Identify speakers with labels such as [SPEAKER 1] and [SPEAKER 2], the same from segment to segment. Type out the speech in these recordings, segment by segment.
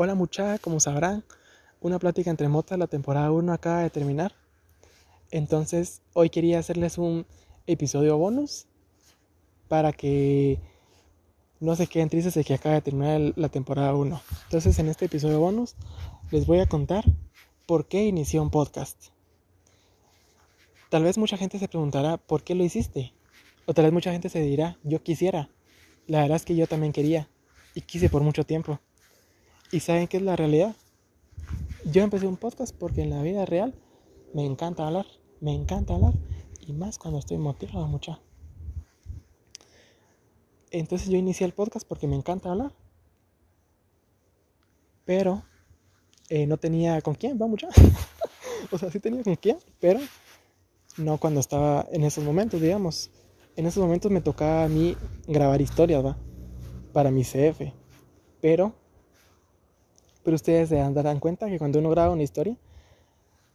[SPEAKER 1] Hola muchachos, como sabrán, una plática entre motas, la temporada 1 acaba de terminar. Entonces, hoy quería hacerles un episodio bonus para que no se queden tristes de que acaba de terminar la temporada 1. Entonces, en este episodio bonus les voy a contar por qué inicié un podcast. Tal vez mucha gente se preguntará, ¿por qué lo hiciste? O tal vez mucha gente se dirá, yo quisiera. La verdad es que yo también quería y quise por mucho tiempo. ¿Y saben qué es la realidad? Yo empecé un podcast porque en la vida real me encanta hablar, me encanta hablar y más cuando estoy motivado mucha. Entonces yo inicié el podcast porque me encanta hablar. Pero eh, no tenía con quién, va mucha. o sea, sí tenía con quién, pero no cuando estaba en esos momentos, digamos. En esos momentos me tocaba a mí grabar historias, va, para mi CF. Pero pero ustedes se darán cuenta que cuando uno graba una historia,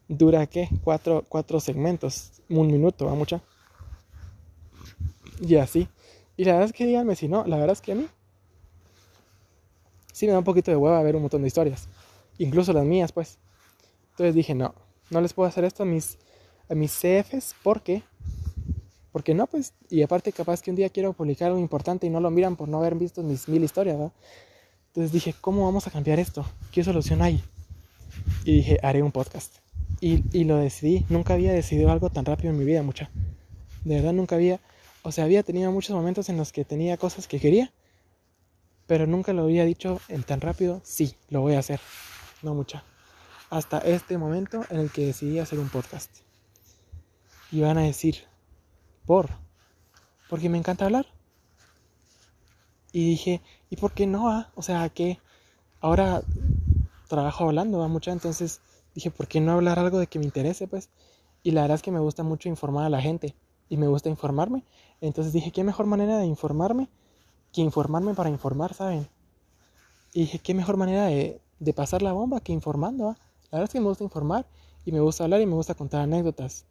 [SPEAKER 1] dura qué? Cuatro, cuatro segmentos, un minuto, va mucha. Y así. Y la verdad es que díganme si no, la verdad es que a mí sí me da un poquito de hueva ver un montón de historias. Incluso las mías, pues. Entonces dije, no, no les puedo hacer esto a mis, a mis CFs porque, porque no, pues. Y aparte, capaz que un día quiero publicar algo importante y no lo miran por no haber visto mis mil historias, ¿verdad? Entonces dije, ¿cómo vamos a cambiar esto? ¿Qué solución hay? Y dije, haré un podcast. Y, y, lo decidí. Nunca había decidido algo tan rápido en mi vida, mucha. De verdad, nunca había. O sea, había tenido muchos momentos en los que tenía cosas que quería, pero nunca lo había dicho en tan rápido, sí, lo voy a hacer. No, mucha. Hasta este momento en el que decidí hacer un podcast. Y van a decir, ¿por? Porque me encanta hablar. Y dije, ¿y por qué no? Ah? O sea, que ahora trabajo hablando, va mucha, entonces dije, ¿por qué no hablar algo de que me interese, pues? Y la verdad es que me gusta mucho informar a la gente y me gusta informarme. Entonces dije, ¿qué mejor manera de informarme que informarme para informar, ¿saben? Y dije, ¿qué mejor manera de, de pasar la bomba que informando? ¿va? La verdad es que me gusta informar y me gusta hablar y me gusta contar anécdotas.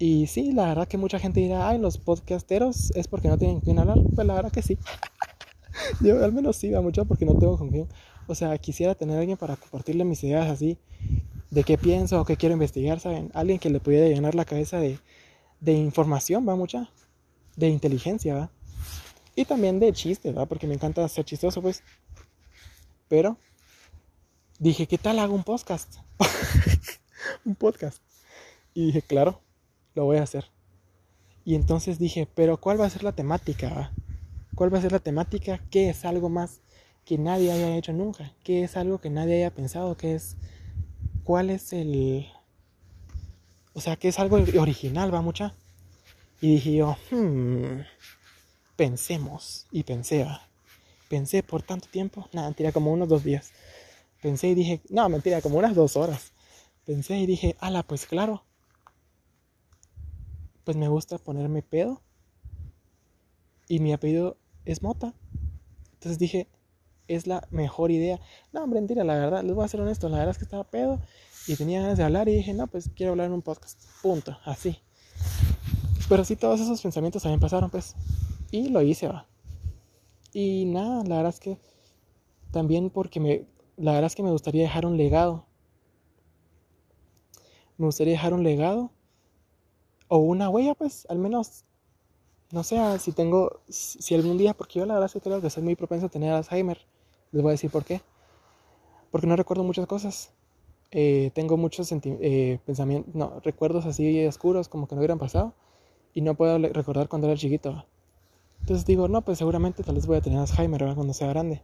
[SPEAKER 1] Y sí, la verdad que mucha gente dirá, ay, los podcasteros es porque no tienen quién hablar. Pues la verdad que sí. Yo al menos sí, va mucho porque no tengo con quién. O sea, quisiera tener a alguien para compartirle mis ideas así, de qué pienso o qué quiero investigar, ¿saben? Alguien que le pudiera llenar la cabeza de, de información, va mucha. De inteligencia, va. Y también de chistes, va, porque me encanta ser chistoso, pues. Pero dije, ¿qué tal hago un podcast? un podcast. Y dije, claro, lo voy a hacer. Y entonces dije, pero ¿cuál va a ser la temática? ¿Cuál va a ser la temática? ¿Qué es algo más que nadie haya hecho nunca? ¿Qué es algo que nadie haya pensado? ¿Qué es? ¿Cuál es el... O sea, ¿qué es algo original, va mucha? Y dije yo, hmm, pensemos. Y pensé, va. Pensé por tanto tiempo. Nada, mentira, como unos dos días. Pensé y dije, no, mentira, como unas dos horas. Pensé y dije, ala, pues claro, pues me gusta ponerme pedo. Y mi apellido es Mota. Entonces dije, es la mejor idea. No, hombre, mentira, la verdad, les voy a ser honesto, la verdad es que estaba pedo y tenía ganas de hablar y dije, no, pues quiero hablar en un podcast. Punto, así. Pero sí, todos esos pensamientos también pasaron, pues. Y lo hice, va. Y nada, la verdad es que también porque me, la verdad es que me gustaría dejar un legado. Me gustaría dejar un legado o una huella, pues, al menos, no sé, si tengo, si algún día, porque yo la verdad que creo que soy muy propenso a tener Alzheimer, les voy a decir por qué. Porque no recuerdo muchas cosas. Eh, tengo muchos eh, pensamientos, no, recuerdos así oscuros, como que no hubieran pasado, y no puedo recordar cuando era chiquito. Entonces digo, no, pues seguramente tal vez voy a tener Alzheimer cuando sea grande.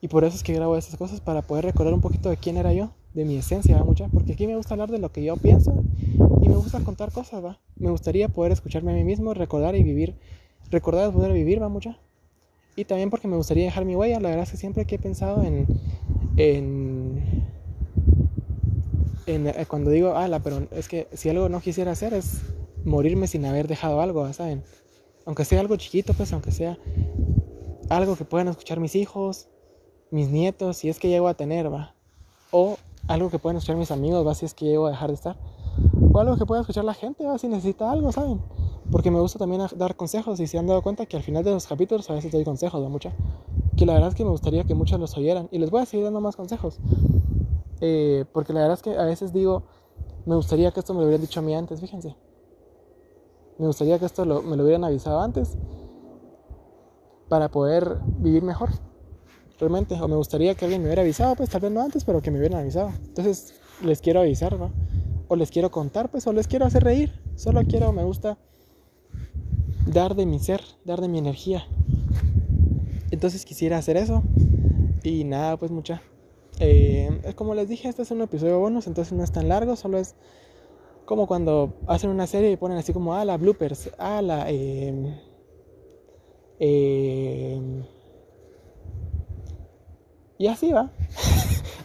[SPEAKER 1] Y por eso es que grabo estas cosas, para poder recordar un poquito de quién era yo, de mi esencia, ¿va? mucha, porque aquí me gusta hablar de lo que yo pienso y me gusta contar cosas, ¿va? Me gustaría poder escucharme a mí mismo, recordar y vivir, recordar es poder vivir, ¿va? Mucha. Y también porque me gustaría dejar mi huella, la verdad es que siempre que he pensado en, en, en eh, cuando digo, ala, pero es que si algo no quisiera hacer es morirme sin haber dejado algo, ¿saben? Aunque sea algo chiquito, pues, aunque sea algo que puedan escuchar mis hijos, mis nietos, si es que llego a tener, va. O algo que puedan escuchar mis amigos, va, si es que llego a dejar de estar. O algo que pueda escuchar la gente, va, si necesita algo, ¿saben? Porque me gusta también dar consejos y se han dado cuenta que al final de los capítulos a veces doy consejos, va, mucha. que la verdad es que me gustaría que muchos los oyeran. Y les voy a seguir dando más consejos. Eh, porque la verdad es que a veces digo, me gustaría que esto me lo hubieran dicho a mí antes, fíjense. Me gustaría que esto me lo hubieran avisado antes para poder vivir mejor. Realmente. O me gustaría que alguien me hubiera avisado, pues tal vez no antes, pero que me hubieran avisado. Entonces les quiero avisar, ¿no? O les quiero contar, pues, o les quiero hacer reír. Solo quiero, me gusta dar de mi ser, dar de mi energía. Entonces quisiera hacer eso. Y nada, pues mucha. Eh, como les dije, este es un episodio bonus, entonces no es tan largo, solo es como cuando hacen una serie y ponen así como, ah, la bloopers, ah, la... Eh, y así va.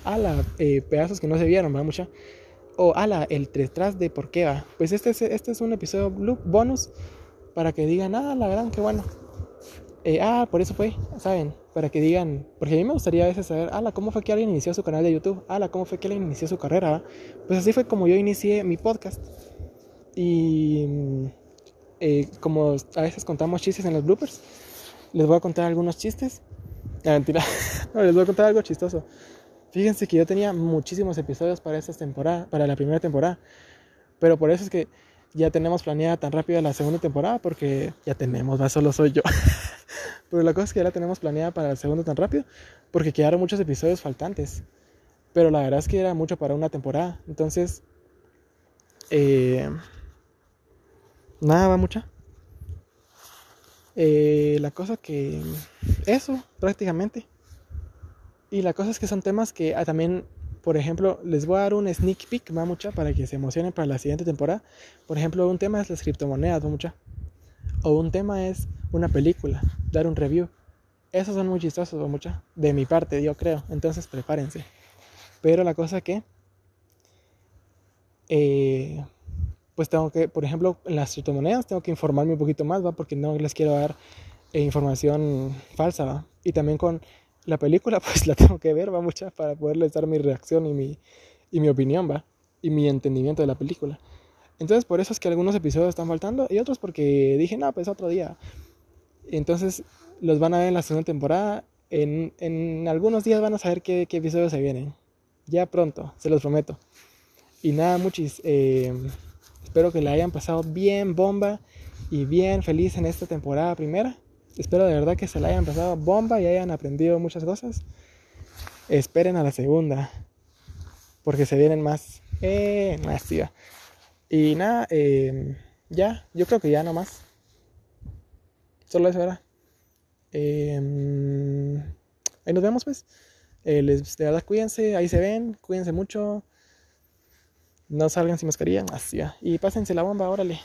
[SPEAKER 1] a la eh, pedazos que no se vieron, va mucha. O a la el detrás de por qué va. Pues este es, este es un episodio bonus para que digan, ah, la gran, qué bueno. Eh, ah, por eso fue, ¿saben? Para que digan, porque a mí me gustaría a veces saber, ala, ¿cómo fue que alguien inició su canal de YouTube? Ala, ¿cómo fue que alguien inició su carrera? Pues así fue como yo inicié mi podcast. Y eh, como a veces contamos chistes en los bloopers, les voy a contar algunos chistes. Ah, mentira, no, les voy a contar algo chistoso. Fíjense que yo tenía muchísimos episodios para esta temporada, para la primera temporada. Pero por eso es que ya tenemos planeada tan rápido la segunda temporada, porque ya tenemos, va, solo soy yo. Pero la cosa es que ya la tenemos planeada para el segundo tan rápido porque quedaron muchos episodios faltantes. Pero la verdad es que era mucho para una temporada. Entonces, eh, nada, va mucha. Eh, la cosa que... Eso, prácticamente. Y la cosa es que son temas que ah, también, por ejemplo, les voy a dar un sneak peek, va mucha, para que se emocionen para la siguiente temporada. Por ejemplo, un tema es las criptomonedas, va mucha. O un tema es una película, dar un review. Esos son muy chistosos o mucha, de mi parte, yo creo. Entonces prepárense. Pero la cosa que, eh, pues tengo que, por ejemplo, en las criptomonedas tengo que informarme un poquito más, ¿va? Porque no les quiero dar eh, información falsa, ¿va? Y también con la película, pues la tengo que ver, va mucha, para poderles dar mi reacción y mi, y mi opinión, ¿va? Y mi entendimiento de la película. Entonces, por eso es que algunos episodios están faltando y otros porque dije, no, pues otro día. Entonces los van a ver en la segunda temporada. En, en algunos días van a saber qué, qué, episodios se vienen. Ya pronto, se los prometo. Y nada, muchis. Eh, espero que la hayan pasado bien bomba y bien feliz en esta temporada primera. Espero de verdad que se la hayan pasado bomba y hayan aprendido muchas cosas. Esperen a la segunda. Porque se vienen más. Eh, más. Y nada, eh, ya, yo creo que ya nomás. Solo eso era. Eh, ahí nos vemos, pues. Eh, les, de verdad, cuídense, ahí se ven, cuídense mucho. No salgan sin mascarilla, así. Y pásense la bomba, órale.